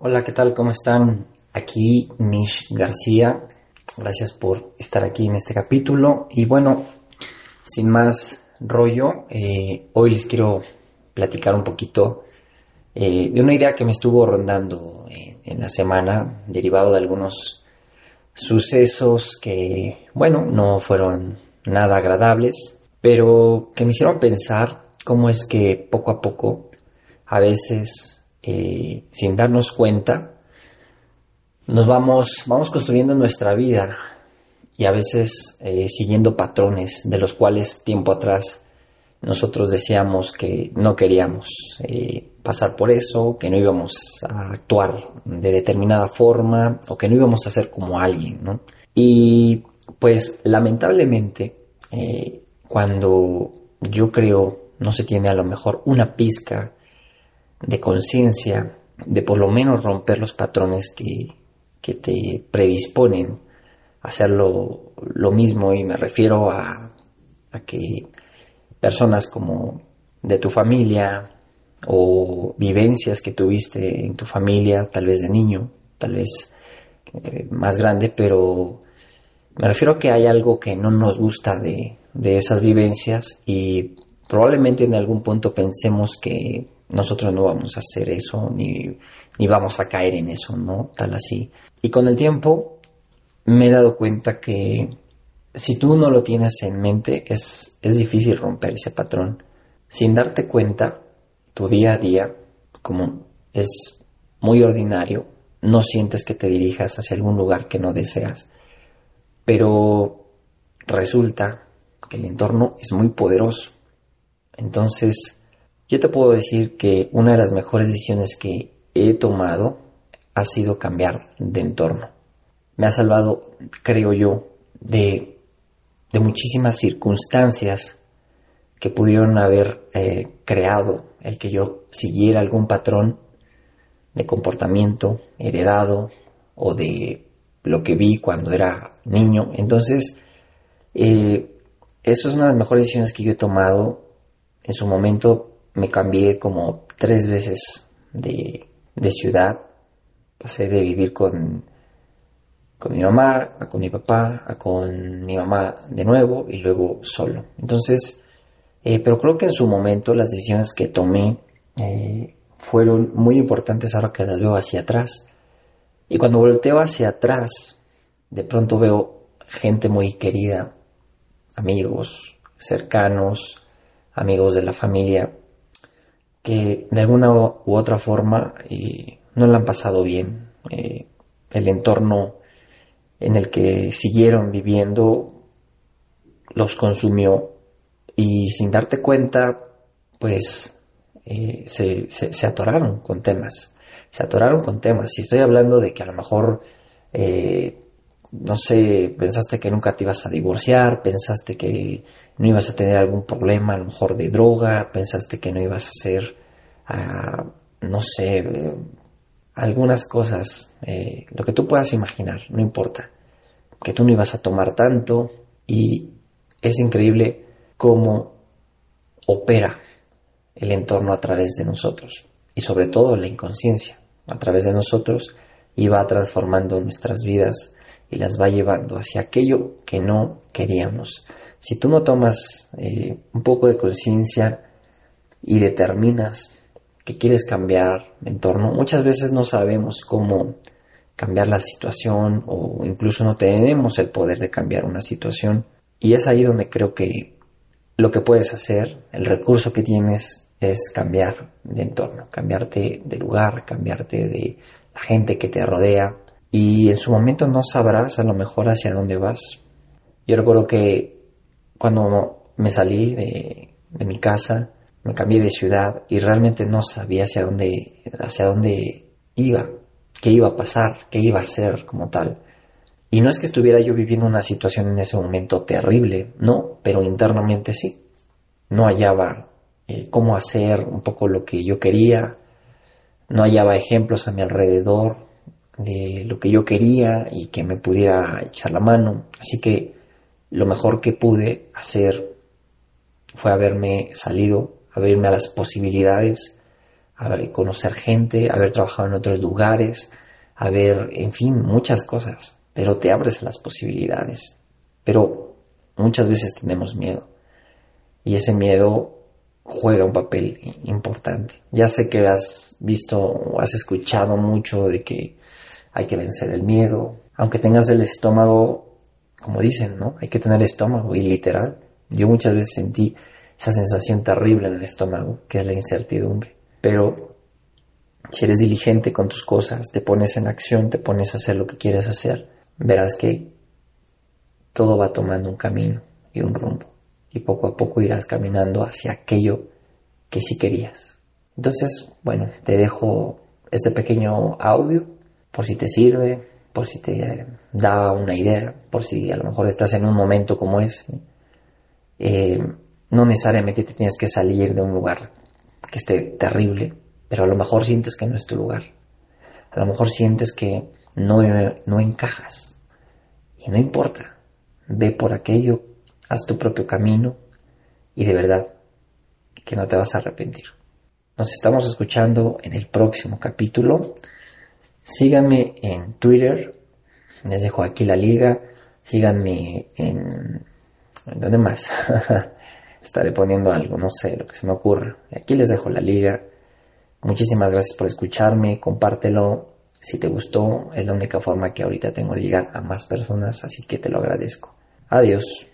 Hola, ¿qué tal? ¿Cómo están? Aquí Mish García. Gracias por estar aquí en este capítulo. Y bueno, sin más rollo, eh, hoy les quiero platicar un poquito eh, de una idea que me estuvo rondando en, en la semana, derivado de algunos sucesos que, bueno, no fueron nada agradables, pero que me hicieron pensar cómo es que poco a poco, a veces, eh, sin darnos cuenta, nos vamos, vamos construyendo nuestra vida y a veces eh, siguiendo patrones de los cuales tiempo atrás nosotros decíamos que no queríamos eh, pasar por eso, que no íbamos a actuar de determinada forma o que no íbamos a ser como alguien, ¿no? Y pues lamentablemente cuando yo creo no se tiene a lo mejor una pizca de conciencia, de por lo menos romper los patrones que, que te predisponen a hacer lo, mismo. Y me refiero a, a que personas como de tu familia o vivencias que tuviste en tu familia, tal vez de niño, tal vez eh, más grande, pero me refiero a que hay algo que no nos gusta de, de esas vivencias y probablemente en algún punto pensemos que nosotros no vamos a hacer eso, ni, ni vamos a caer en eso, ¿no? Tal así. Y con el tiempo me he dado cuenta que si tú no lo tienes en mente, es, es difícil romper ese patrón. Sin darte cuenta, tu día a día, como es muy ordinario, no sientes que te dirijas hacia algún lugar que no deseas. Pero resulta que el entorno es muy poderoso. Entonces, yo te puedo decir que una de las mejores decisiones que he tomado ha sido cambiar de entorno. Me ha salvado, creo yo, de, muchísimas circunstancias que pudieron haber eh, creado el que yo siguiera algún patrón de comportamiento heredado o de lo que vi cuando era niño. Entonces, eh, eso es una de las mejores decisiones que yo he tomado. En su momento me cambié como tres veces de, ciudad. Pasé de vivir con, con mi mamá, a con mi papá, a con mi mamá de nuevo y luego solo. Entonces, eh, pero creo que en su momento las decisiones que tomé eh, fueron muy importantes ahora que las veo hacia atrás. Y cuando volteo hacia atrás, de pronto veo gente muy querida, amigos cercanos, amigos de la familia, que de alguna u otra forma eh, no la han pasado bien. Eh, el entorno en el que siguieron viviendo los consumió y sin darte cuenta, pues eh, se, se, atoraron con temas. Se atoraron con temas. Si estoy hablando de que a lo mejor, no sé, pensaste que nunca te ibas a divorciar, pensaste que no ibas a tener algún problema, a lo mejor de droga, pensaste que no ibas a hacer, no sé, algunas cosas, eh, lo que tú puedas imaginar, no importa, que tú no ibas a tomar tanto y es increíble cómo opera el entorno a través de nosotros y sobre todo la inconsciencia a través de nosotros y va transformando nuestras vidas y las va llevando hacia aquello que no queríamos. Si tú no tomas eh, un poco de conciencia y determinas que quieres cambiar de entorno, muchas veces no sabemos cómo cambiar la situación o incluso no tenemos el poder de cambiar una situación. Y es ahí donde creo que lo que puedes hacer, el recurso que tienes es cambiar de entorno, cambiarte de lugar, cambiarte de la gente que te rodea y en su momento no sabrás a lo mejor hacia dónde vas. Yo recuerdo que cuando me salí de, mi casa, me cambié de ciudad y realmente no sabía hacia dónde, hacia dónde iba. qué iba a pasar, qué iba a ser como tal. Y no es que estuviera yo viviendo una situación en ese momento terrible, no, pero internamente sí. No hallaba eh, cómo hacer un poco lo que yo quería, no hallaba ejemplos a mi alrededor de lo que yo quería y que me pudiera echar la mano. Así que lo mejor que pude hacer fue haberme salido, abrirme a las posibilidades, a conocer gente, haber trabajado en otros lugares, haber, en fin, muchas cosas pero te abres a las posibilidades. Pero muchas veces tenemos miedo y ese miedo juega un papel importante. Ya sé que has visto o has escuchado mucho de que hay que vencer el miedo, aunque tengas el estómago, como dicen, ¿no? Hay que tener estómago y literal. Yo muchas veces sentí esa sensación terrible en el estómago, que es la incertidumbre. Pero si eres diligente con tus cosas, te pones en acción, te pones a hacer lo que quieres hacer, verás que todo va tomando un camino y un rumbo y poco a poco irás caminando hacia aquello que sí querías. Entonces, bueno, te dejo este pequeño audio por si te sirve, por si te da una idea, por si a lo mejor estás en un momento como ese. Eh, no necesariamente te tienes que salir de un lugar que esté terrible, pero a lo mejor sientes que no es tu lugar. A lo mejor sientes que no, no encajas. Y no importa, ve por aquello, haz tu propio camino y de verdad que no te vas a arrepentir. Nos estamos escuchando en el próximo capítulo. Síganme en Twitter, les dejo aquí la liga. Síganme en... ¿En dónde más? Estaré poniendo algo, no sé, lo que se me ocurre. Aquí les dejo la liga. Muchísimas gracias por escucharme, compártelo, si te gustó, es la única forma que ahorita tengo de llegar a más personas, así que te lo agradezco. Adiós.